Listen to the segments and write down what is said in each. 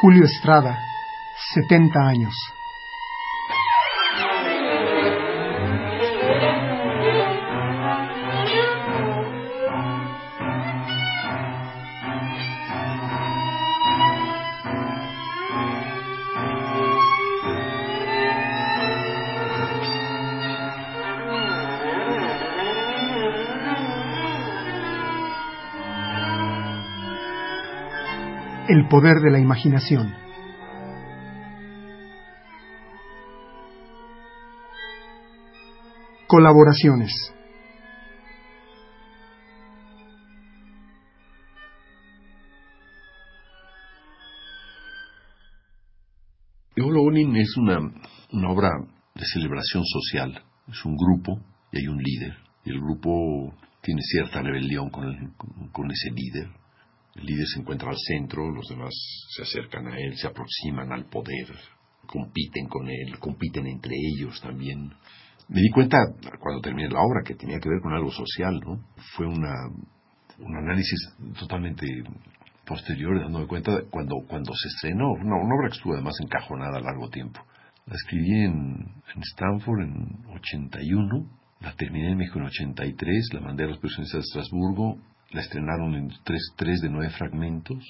Julio Estrada, 70 años. Poder de la imaginación. Colaboraciones. Eolo es una, una obra de celebración social. Es un grupo y hay un líder. El grupo tiene cierta rebelión con, con ese líder el líder se encuentra al centro, los demás se acercan a él, se aproximan al poder, compiten con él, compiten entre ellos también. Me di cuenta cuando terminé la obra que tenía que ver con algo social, ¿no? Fue una, un análisis totalmente posterior, dándome cuenta cuando, cuando se estrenó, una, una obra que estuvo además encajonada a largo tiempo. La escribí en, en Stanford en 81, la terminé en México en 83, la mandé a los presidentes de Estrasburgo, la estrenaron en tres, tres de nueve fragmentos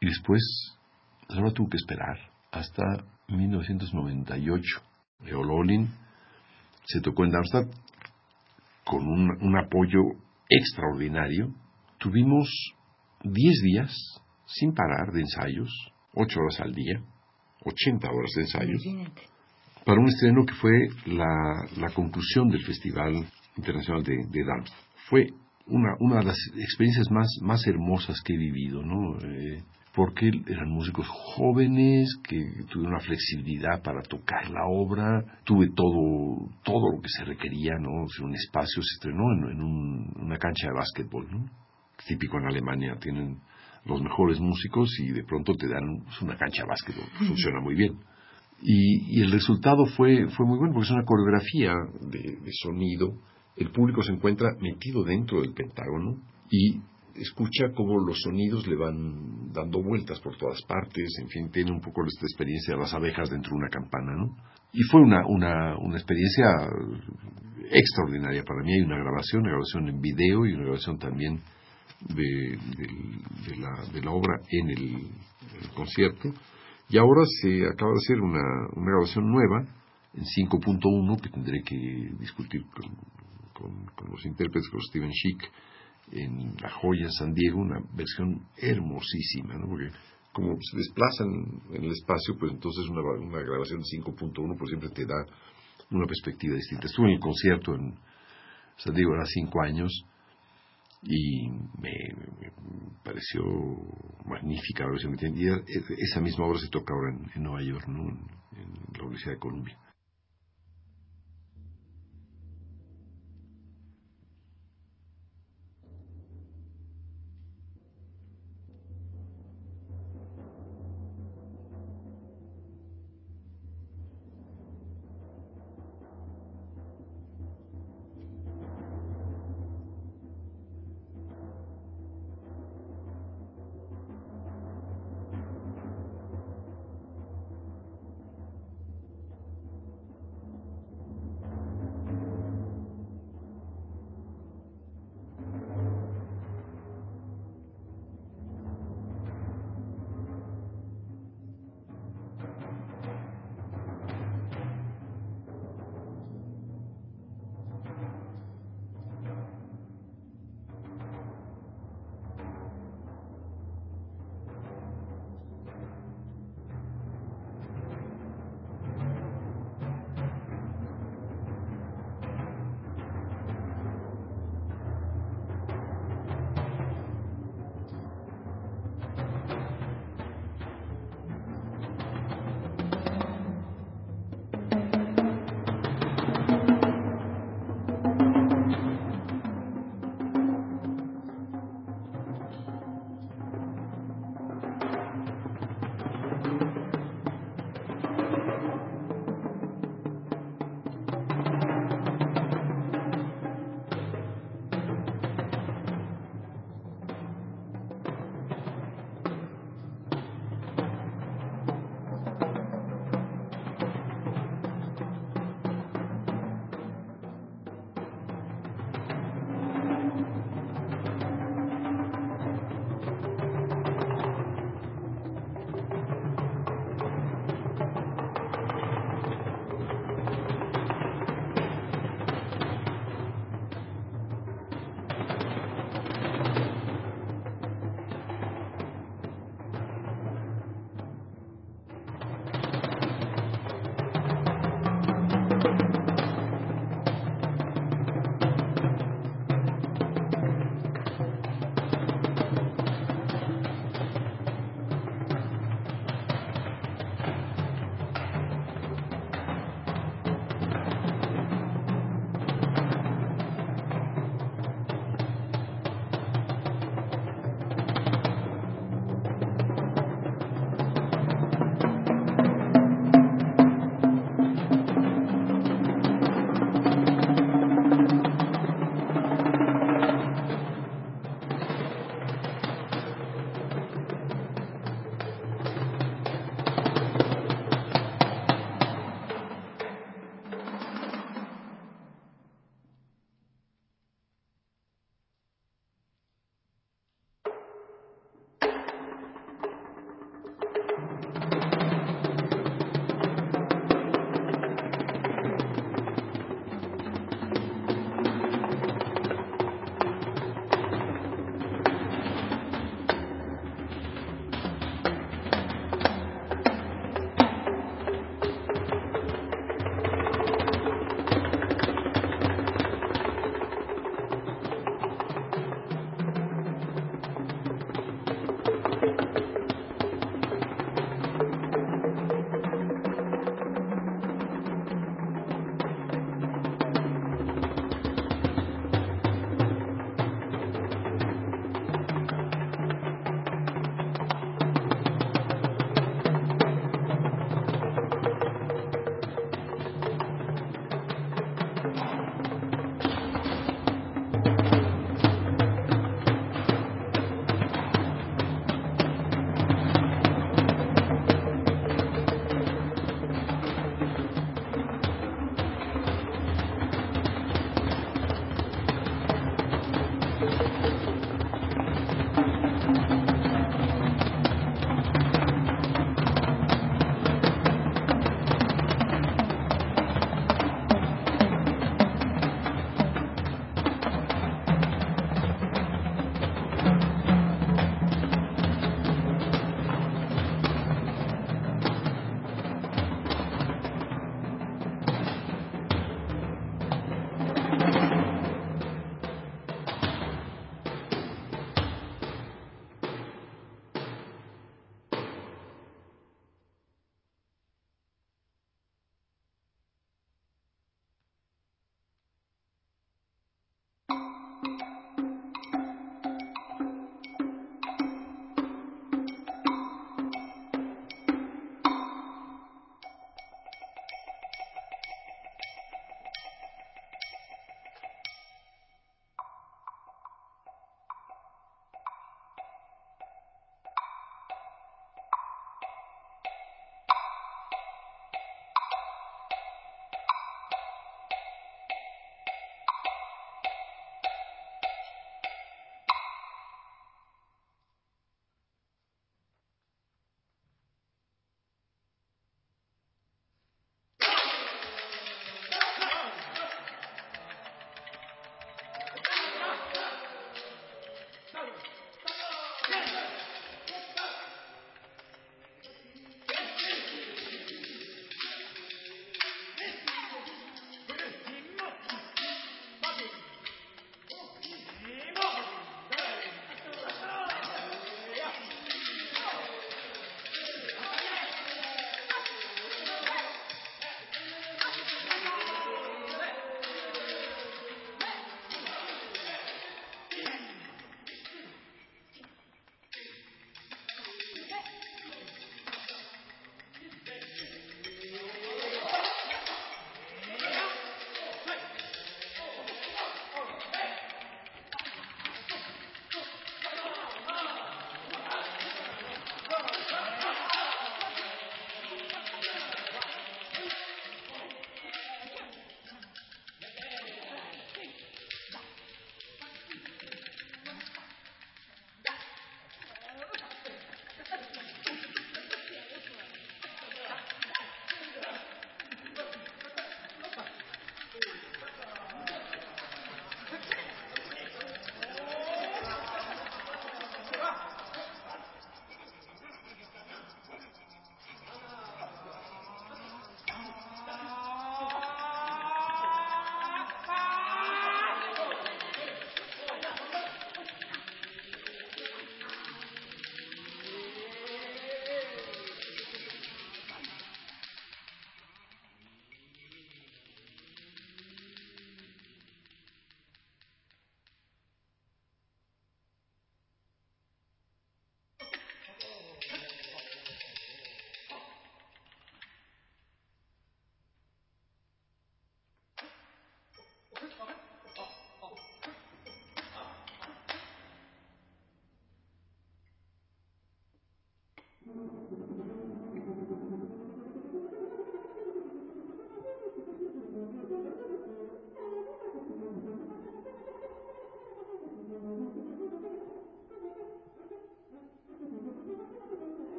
y después solo tuvo que esperar hasta 1998. Eololin se tocó en Darmstadt con un, un apoyo extraordinario. Tuvimos 10 días sin parar de ensayos, 8 horas al día, 80 horas de ensayos, para un estreno que fue la, la conclusión del Festival Internacional de, de Darmstadt. Fue una, una de las experiencias más, más hermosas que he vivido, ¿no? Eh, porque eran músicos jóvenes que tuvieron una flexibilidad para tocar la obra, tuve todo, todo lo que se requería, ¿no? un espacio se estrenó en, una cancha de básquetbol, ¿no? Típico en Alemania, tienen los mejores músicos y de pronto te dan pues, una cancha de básquetbol, funciona muy bien. Y, y, el resultado fue, fue muy bueno porque es una coreografía de, de sonido el público se encuentra metido dentro del Pentágono y escucha cómo los sonidos le van dando vueltas por todas partes, en fin, tiene un poco esta experiencia de las abejas dentro de una campana, ¿no? Y fue una, una, una experiencia extraordinaria para mí. Hay una grabación, una grabación en video y una grabación también de, la, de la, obra en el, el, concierto. Y ahora se acaba de hacer una, una grabación nueva en 5.1 que tendré que discutir con, con, los intérpretes, con Steven Schick, en La Joya San Diego, una versión hermosísima, ¿no? Porque como se desplazan en el espacio, pues entonces una, una grabación de 5.1 pues siempre te da una perspectiva distinta. Estuve en el concierto en San Diego hace cinco años y me, pareció magnífica la versión que. Y esa misma obra se toca ahora en, Nueva York, ¿no? en la Universidad de Columbia.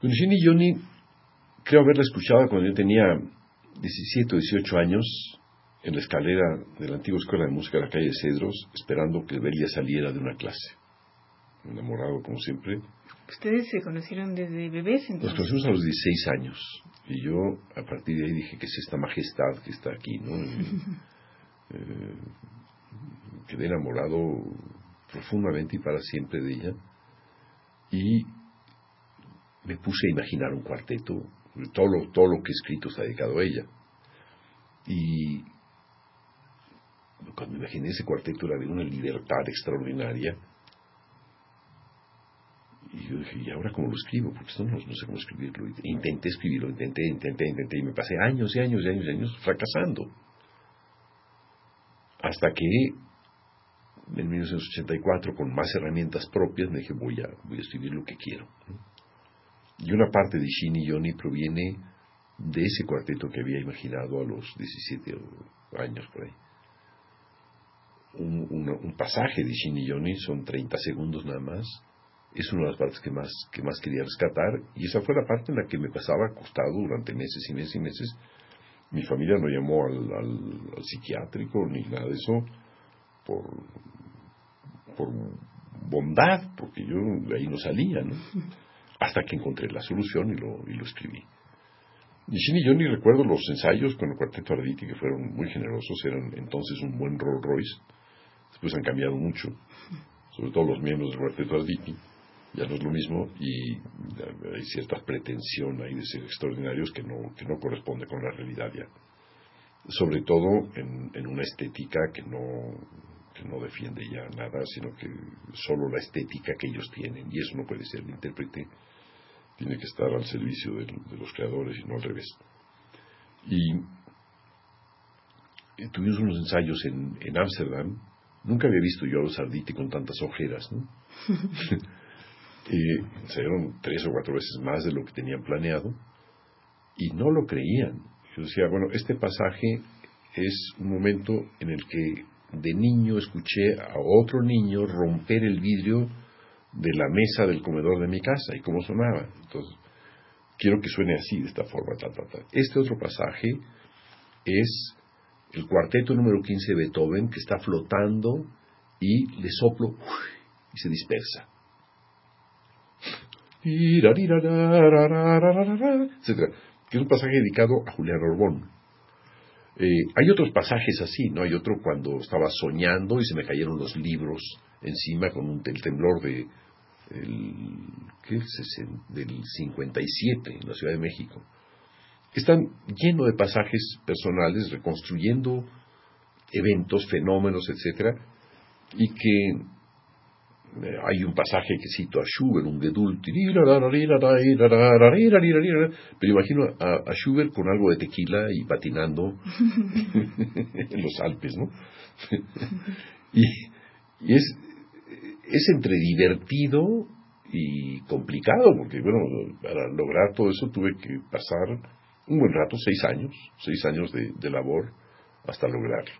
Con y Johnny creo haberla escuchado cuando yo tenía 17 o 18 años en la escalera de la antigua escuela de música de la calle Cedros, esperando que Belia saliera de una clase. Enamorado, como siempre. ¿Ustedes se conocieron desde bebés? Entonces? Nos conocimos a los 16 años. Y yo, a partir de ahí, dije que es esta majestad que está aquí, ¿no? Eh, quedé enamorado profundamente y para siempre de ella. Y me puse a imaginar un cuarteto. Todo lo, todo lo que he escrito está dedicado a ella. Y cuando imaginé ese cuarteto era de una libertad extraordinaria. Y yo dije, ¿y ahora cómo lo escribo? Porque esto no, sé cómo escribirlo. Intenté escribirlo, intenté, intenté, intenté, y me pasé años y años y años y años fracasando. Hasta que en 1984, con más herramientas propias, me dije, voy a, voy a escribir lo que quiero. Y una parte de Shin y Johnny proviene de ese cuarteto que había imaginado a los 17 años por ahí un, pasaje de Shin y Johnny, son 30 segundos nada más. Es una de las partes que más, que más quería rescatar y esa fue la parte en la que me pasaba acostado durante meses y meses y meses. Mi familia no llamó al, psiquiátrico ni nada de eso por, por bondad, porque yo de ahí no salía, ¿no? Hasta que encontré la solución y lo, y lo escribí. Y Shin y Johnny recuerdo los ensayos con el cuarteto Arditi que fueron muy generosos, eran entonces un buen Rolls Royce después han cambiado mucho, sobre todo los miembros del cuarteto Arditi, ya no es lo mismo y hay cierta pretensión ahí de ser extraordinarios que no, que no corresponde con la realidad ya. Sobre todo en, en una estética que no, que no defiende ya nada, sino que solo la estética que ellos tienen, y eso no puede ser, el intérprete tiene que estar al servicio de, los creadores y no al revés. Y, tuvimos unos ensayos en Ámsterdam, Nunca había visto yo a los Arditi con tantas ojeras, ¿no? dieron tres o cuatro veces más de lo que tenían planeado y no lo creían. Yo decía, bueno, este pasaje es un momento en el que de niño escuché a otro niño romper el vidrio de la mesa del comedor de mi casa y cómo sonaba. Entonces, quiero que suene así, de esta forma. Este otro pasaje es el cuarteto número 15 de Beethoven que está flotando y le soplo y se dispersa. Que es un pasaje dedicado a Julián Orbón. Eh, hay otros pasajes así, ¿no? Hay otro cuando estaba soñando y se me cayeron los libros encima con un, el temblor de, el, ¿qué del 57 en la Ciudad de México están llenos de pasajes personales reconstruyendo eventos, fenómenos, etcétera, y que hay un pasaje que cito a Schubert, un Gedul, pero imagino a, Schubert con algo de tequila y patinando en los Alpes, ¿no? y, y es, es entre divertido y complicado, porque bueno, para lograr todo eso tuve que pasar un buen rato, seis años, seis años de, labor hasta lograrlo.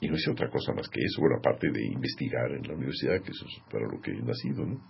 Y no hice otra cosa más que eso, bueno, aparte de investigar en la universidad, que eso es para lo que he nacido, ¿no?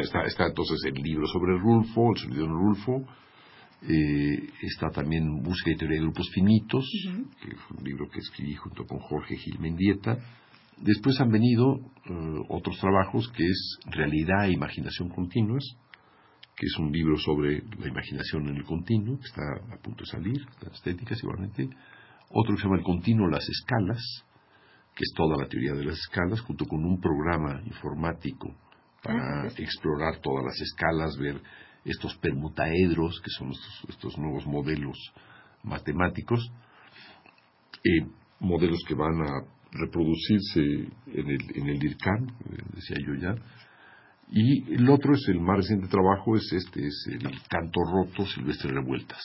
Está, está entonces el libro sobre Rulfo, el sonido de Rulfo, eh, está también Música y Teoría de Grupos Finitos, que es un libro que escribí junto con Jorge Gil Mendieta. Después han venido eh, otros trabajos que es Realidad e Imaginación Continuas, que es un libro sobre la imaginación en el continuo, que está a punto de salir, las estéticas igualmente. Otro que se llama El Continuo, las escalas, que es toda la teoría de las escalas, junto con un programa informático para Ah, explorar todas las escalas, ver estos permutaedros, que son estos, estos nuevos modelos matemáticos, eh, modelos que van a reproducirse en el, en el IRCAN, eh, decía yo ya. Y el otro es el más reciente trabajo, es este, es el canto roto Silvestre Revueltas.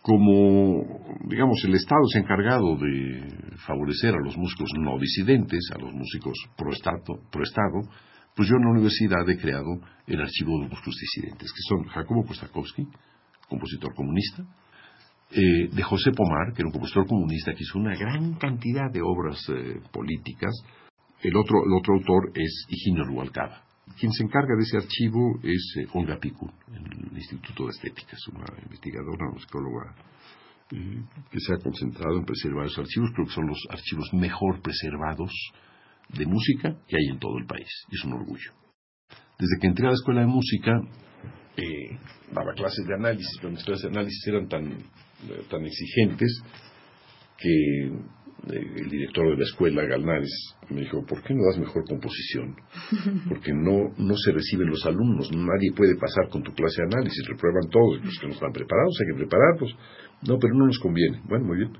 Como, digamos, el Estado ha encargado de favorecer a los músicos no disidentes, a los músicos pro Estado, pro estado pues yo en la universidad he creado el archivo de músicos disidentes, que son Jacobo Kostakowski, compositor comunista, eh, de José Pomar, que era un compositor comunista que hizo una gran cantidad de obras eh, políticas. El otro, el otro autor es Higinio Rubalcaba. Quien se encarga de ese archivo es eh, Olga Picu, el Instituto de Estética, es una investigadora, una psicóloga que se ha concentrado en preservar esos archivos. Creo que son los archivos mejor preservados de música que hay en todo el país. Es un orgullo. Desde que entré a la escuela de música, eh, daba clases de análisis, pero mis clases de análisis eran tan, eh, tan exigentes que eh, el director de la escuela, Galnares, me dijo, ¿por qué no das mejor composición? Porque no, no se reciben los alumnos, nadie puede pasar con tu clase de análisis, reprueban todos, los que no están preparados, hay que prepararlos. No, pero no nos conviene. Bueno, muy bien.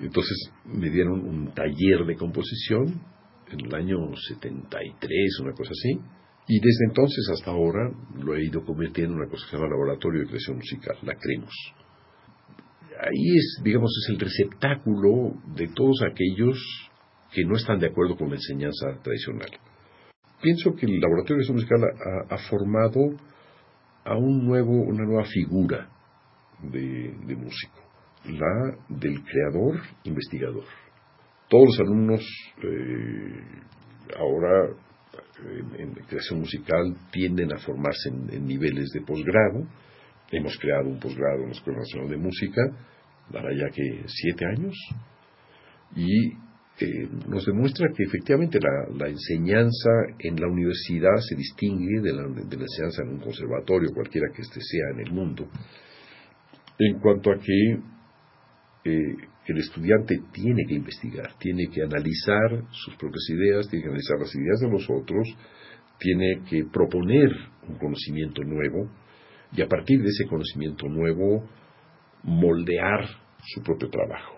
Entonces me dieron un taller de composición en el año 73, una cosa así, y desde entonces hasta ahora lo he ido convirtiendo en una cosa que se llama Laboratorio de Creación Musical, la CREMOS. Ahí es, digamos, es el receptáculo de todos aquellos que no están de acuerdo con la enseñanza tradicional. Pienso que el Laboratorio de Creación Musical ha, formado a un nuevo, una nueva figura de músico, la del creador investigador. Todos los alumnos eh, ahora en, creación musical tienden a formarse en, niveles de posgrado. Hemos creado un posgrado en la Escuela Nacional de Música, dará ya que siete años, y eh, nos demuestra que efectivamente la, enseñanza en la universidad se distingue de la, enseñanza en un conservatorio, cualquiera que este sea en el mundo, en cuanto a que eh, el estudiante tiene que investigar, tiene que analizar sus propias ideas, tiene que analizar las ideas de los otros, tiene que proponer un conocimiento nuevo y a partir de ese conocimiento nuevo moldear su propio trabajo.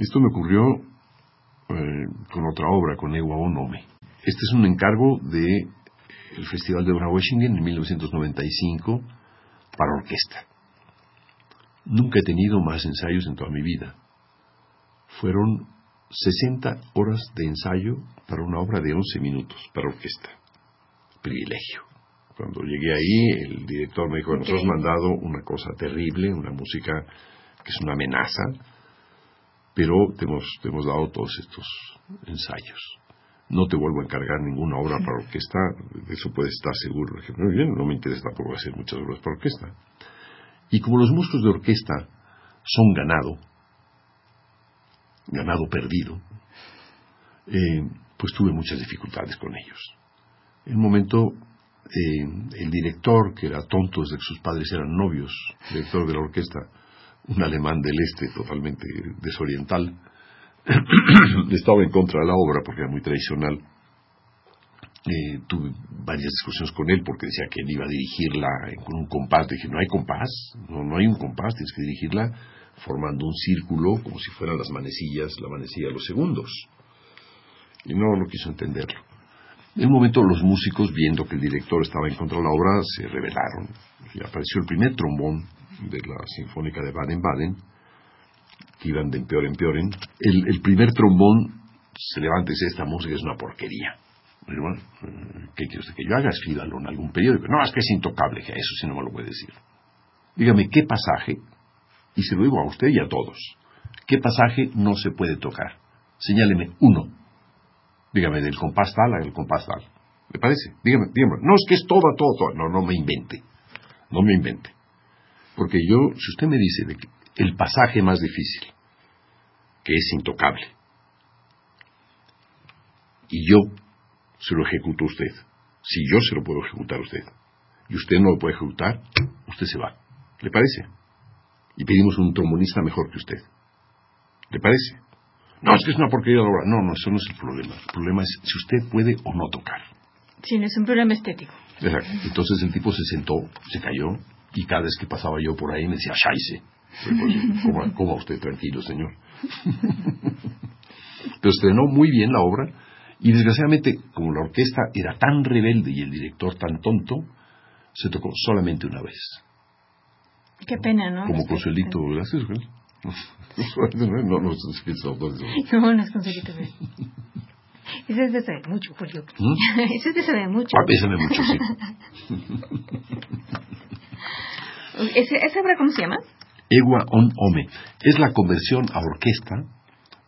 Esto me ocurrió eh, con otra obra, con Ewa Onome. Este es un encargo de el Festival de Washington en 1995 para orquesta. Nunca he tenido más ensayos en toda mi vida. Fueron 60 horas de ensayo para una obra de 11 minutos para orquesta. Privilegio. Cuando llegué ahí, el director me dijo, nos has mandado una cosa terrible, una música que es una amenaza, pero te hemos, hemos dado todos estos ensayos. No te vuelvo a encargar ninguna obra para orquesta, de eso puedes estar seguro. Muy bien, no me interesa tampoco hacer muchas obras para orquesta. Y como los músicos de orquesta son ganado, ganado perdido, eh, pues tuve muchas dificultades con ellos. En un momento, eh, el director, que era tonto desde que sus padres eran novios, director de la orquesta, un alemán del este totalmente desoriental, estaba en contra de la obra porque era muy tradicional. Eh, tuve varias discusiones con él porque decía que él iba a dirigirla con un compás. Dije, no hay compás, no, no hay un compás, tienes que dirigirla formando un círculo como si fueran las manecillas, la manecilla de los segundos. Y no, no quiso entenderlo. En un momento los músicos, viendo que el director estaba en contra de la obra, se rebelaron. Y apareció el primer trombón de la Sinfónica de Baden-Baden, que iban de peor en peor. El, el primer trombón se levanta y dice, esta música es una porquería. bueno, ¿qué quiere usted que yo haga? Escríbalo en algún periódico. No, es que es intocable, eso sí no me lo puede decir. Dígame, ¿qué pasaje? Y se lo digo a usted y a todos. ¿Qué pasaje no se puede tocar? Señáleme uno. Dígame, del compás tal al compás tal. ¿Le parece? Dígame, dígame. No, es que es todo, todo, todo. No, no me invente. No me invente. Porque yo, si usted me dice de que el pasaje más difícil, que es intocable, y yo se lo ejecuto a usted, si yo se lo puedo ejecutar a usted, y usted no lo puede ejecutar, usted se va. ¿Le parece? Y pedimos un trombonista mejor que usted. ¿Le parece? No, es que es una porquería de obra. No, no, eso no es el problema. El problema es si usted puede o no tocar. Sí, no es un problema estético. Exacto. Entonces el tipo se sentó, se cayó, y cada vez que pasaba yo por ahí me decía, Shaise. ¿Cómo, ¿Cómo usted tranquilo, señor? Pero estrenó muy bien la obra y desgraciadamente, como la orquesta era tan rebelde y el director tan tonto, se tocó solamente una vez. Qué pena, ¿no? Como Consuelito, gracias. ¿no? No, no, no, no. Ese es de saber mucho, Julio. ¿Mm? Ese es de saber mucho. Ah, ese de mucho, sí. ¿Ese, ¿Esa obra cómo se llama? Ewa on Ome. Es la conversión a orquesta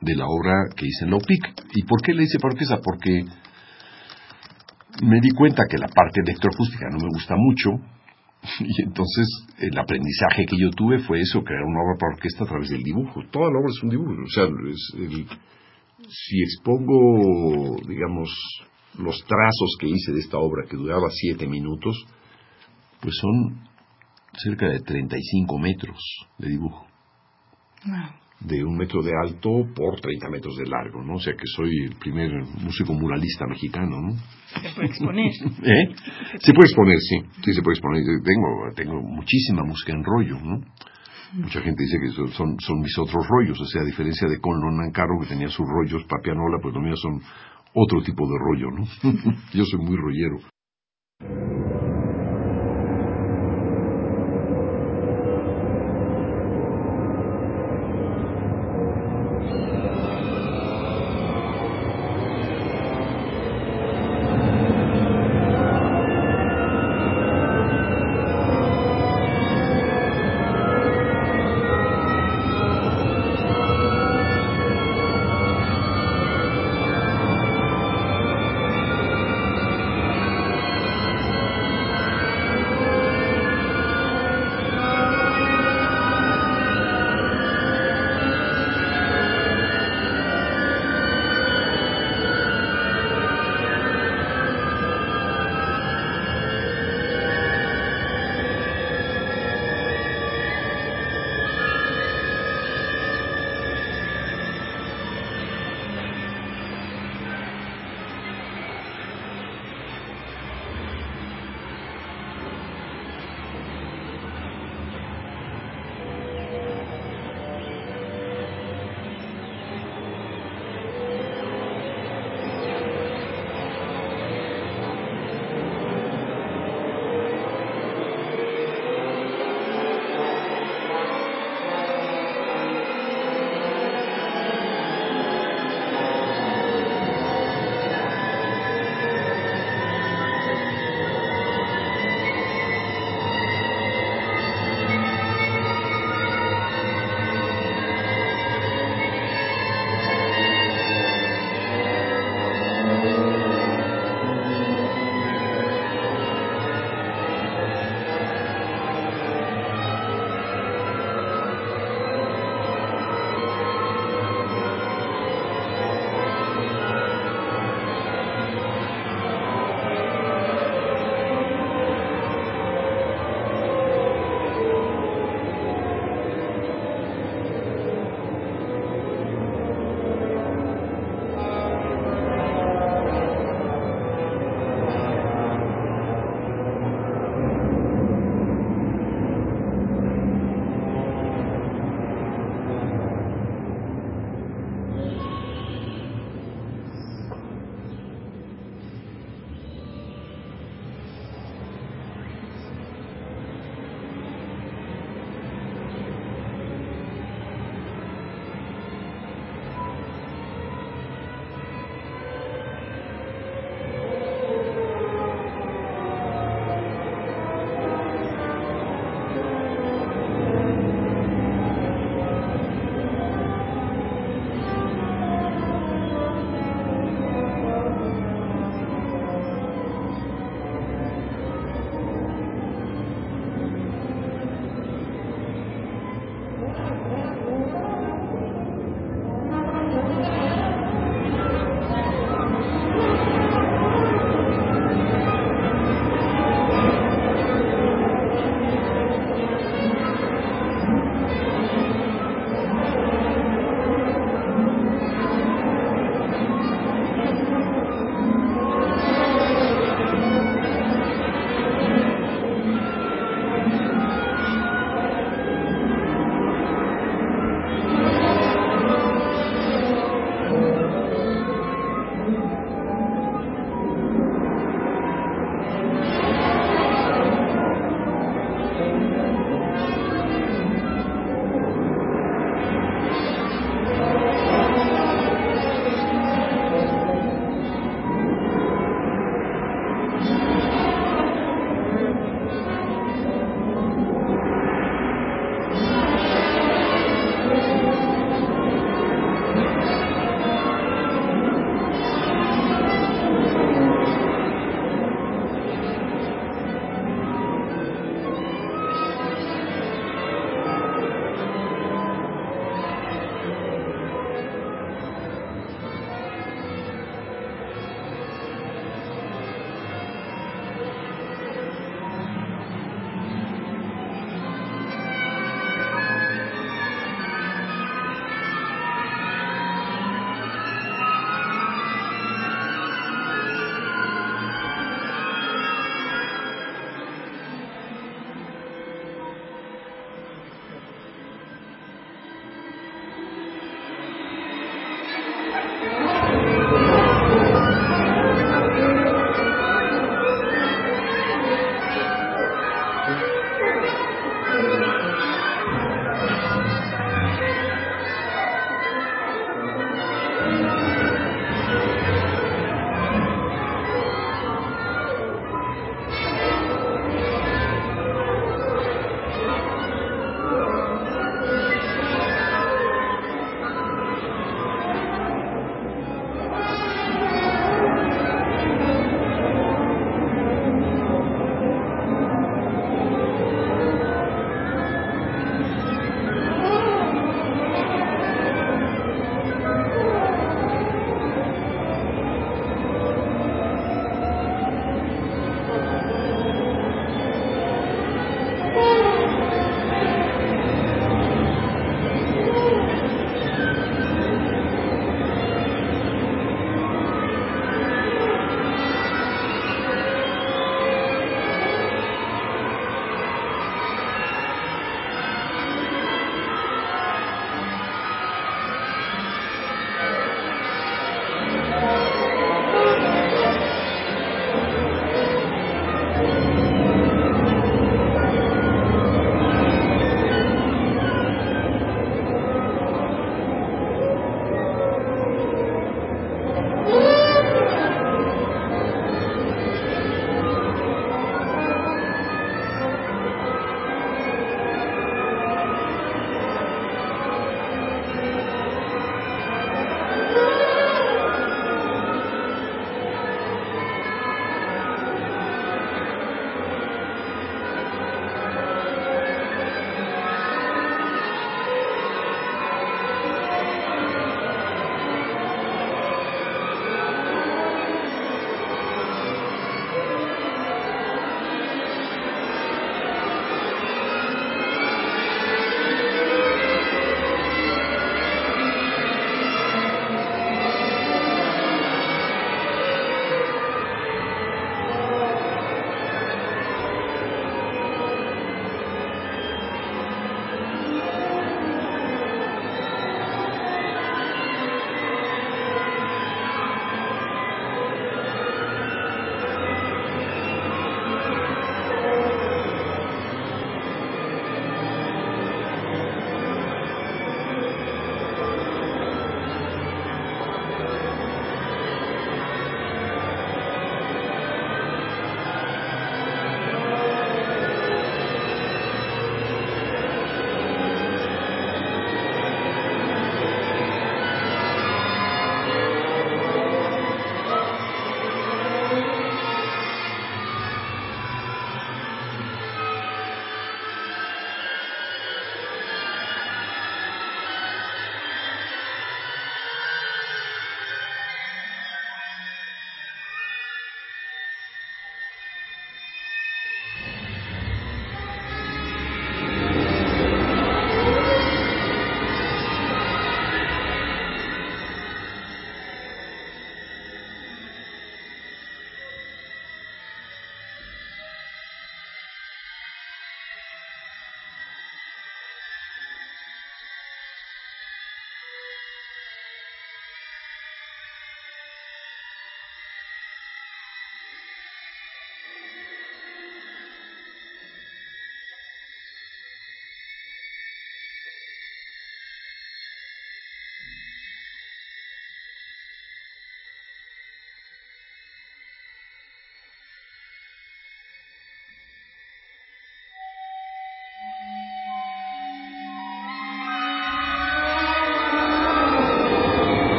de la obra que hice en la OPIC. ¿Y por qué le hice para orquesta? Porque me di cuenta que la parte electroacústica no me gusta mucho y entonces el aprendizaje que yo tuve fue eso, crear una obra para orquesta a través del dibujo. Toda la obra es un dibujo. O sea, si expongo, digamos, los trazos que hice de esta obra que duraba siete minutos, pues son cerca de 35 metros de dibujo. De un metro de alto por 30 metros de largo, ¿no? O sea que soy el primer músico muralista mexicano, ¿no? Se puede exponer. ¿Eh? Se puede exponer, sí. Sí, se puede exponer. Tengo, tengo muchísima música en rollo, ¿no? Mucha gente dice que son, son mis otros rollos, o sea, a diferencia de Conlon Nancaro, que tenía sus rollos para pianola, pues los míos son otro tipo de rollo, ¿no? Yo soy muy rollero.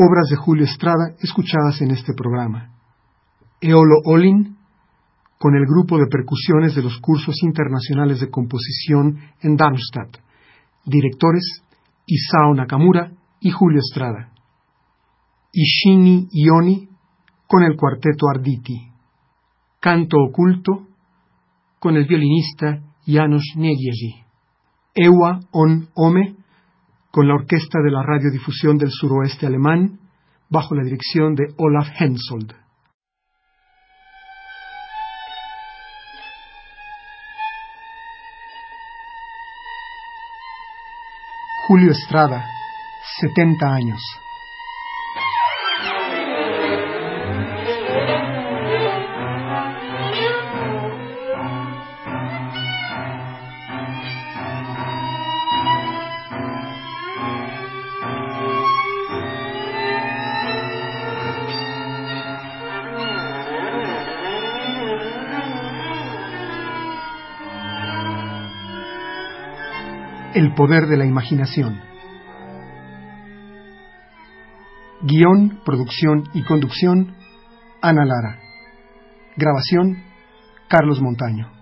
Obras de Julio Estrada escuchadas en este programa. Eolo Olin, con el grupo de percusiones de los cursos internacionales de composición en Darmstadt. Directores Isao Nakamura y Julio Estrada. Ishini Ioni, con el cuarteto Arditi. Canto oculto, con el violinista Janusz Negiesi. Ewa on Ome, con la orquesta de la radiodifusión del suroeste alemán, bajo la dirección de Olaf Hensoldt. Julio Estrada, 70 años. Poder de la imaginación. Guión, producción y conducción, Ana Lara. Grabación, Carlos Montaño.